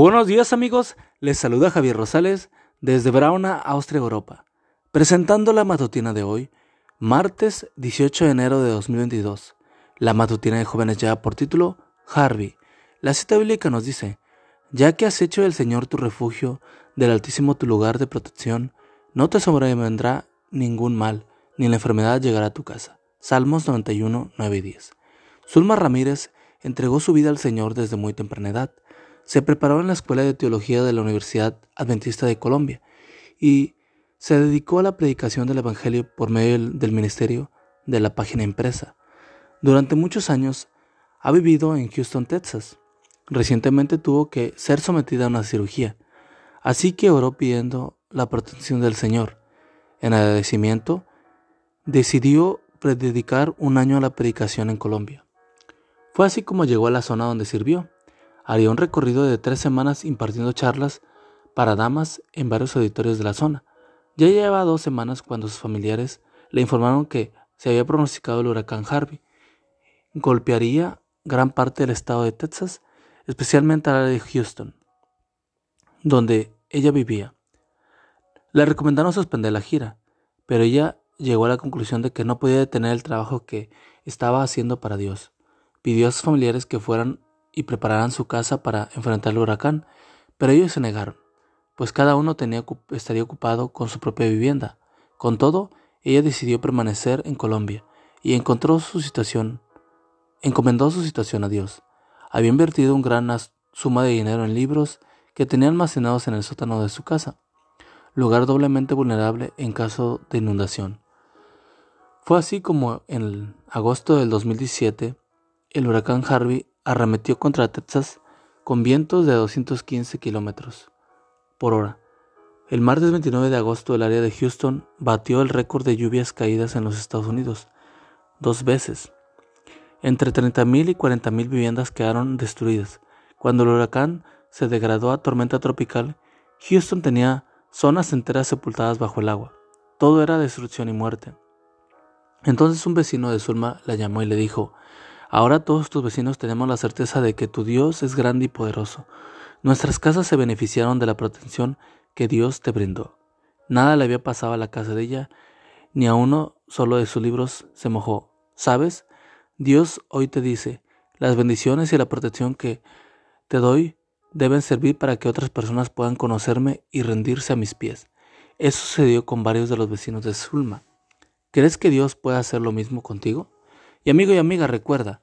buenos días amigos, les saluda Javier Rosales desde Brauna, Austria, Europa, presentando la matutina de hoy, martes 18 de enero de 2022. La matutina de jóvenes ya por título Harvey. La cita bíblica nos dice, ya que has hecho del Señor tu refugio, del Altísimo tu lugar de protección, no te sobrevendrá ningún mal, ni la enfermedad llegará a tu casa. Salmos 91, 9 y 10. Zulma Ramírez entregó su vida al Señor desde muy temprana edad. Se preparó en la Escuela de Teología de la Universidad Adventista de Colombia y se dedicó a la predicación del Evangelio por medio del ministerio de la página impresa. Durante muchos años ha vivido en Houston, Texas. Recientemente tuvo que ser sometida a una cirugía, así que oró pidiendo la protección del Señor. En agradecimiento, decidió dedicar un año a la predicación en Colombia. Fue así como llegó a la zona donde sirvió. Haría un recorrido de tres semanas impartiendo charlas para damas en varios auditorios de la zona. Ya llevaba dos semanas cuando sus familiares le informaron que se había pronosticado el huracán Harvey. Golpearía gran parte del estado de Texas, especialmente al área de Houston, donde ella vivía. Le recomendaron suspender la gira, pero ella llegó a la conclusión de que no podía detener el trabajo que estaba haciendo para Dios. Pidió a sus familiares que fueran y prepararan su casa para enfrentar el huracán, pero ellos se negaron, pues cada uno estaría ocupado con su propia vivienda. Con todo, ella decidió permanecer en Colombia y encontró su situación, encomendó su situación a Dios. Había invertido una gran suma de dinero en libros que tenía almacenados en el sótano de su casa, lugar doblemente vulnerable en caso de inundación. Fue así como en agosto del 2017 el huracán Harvey arremetió contra Texas con vientos de 215 kilómetros por hora. El martes 29 de agosto el área de Houston batió el récord de lluvias caídas en los Estados Unidos, dos veces. Entre 30.000 y 40.000 viviendas quedaron destruidas. Cuando el huracán se degradó a tormenta tropical, Houston tenía zonas enteras sepultadas bajo el agua. Todo era destrucción y muerte. Entonces un vecino de Zulma la llamó y le dijo, Ahora todos tus vecinos tenemos la certeza de que tu Dios es grande y poderoso. Nuestras casas se beneficiaron de la protección que Dios te brindó. Nada le había pasado a la casa de ella, ni a uno solo de sus libros se mojó. ¿Sabes? Dios hoy te dice, las bendiciones y la protección que te doy deben servir para que otras personas puedan conocerme y rendirse a mis pies. Eso sucedió con varios de los vecinos de Zulma. ¿Crees que Dios puede hacer lo mismo contigo? Y amigo y amiga, recuerda,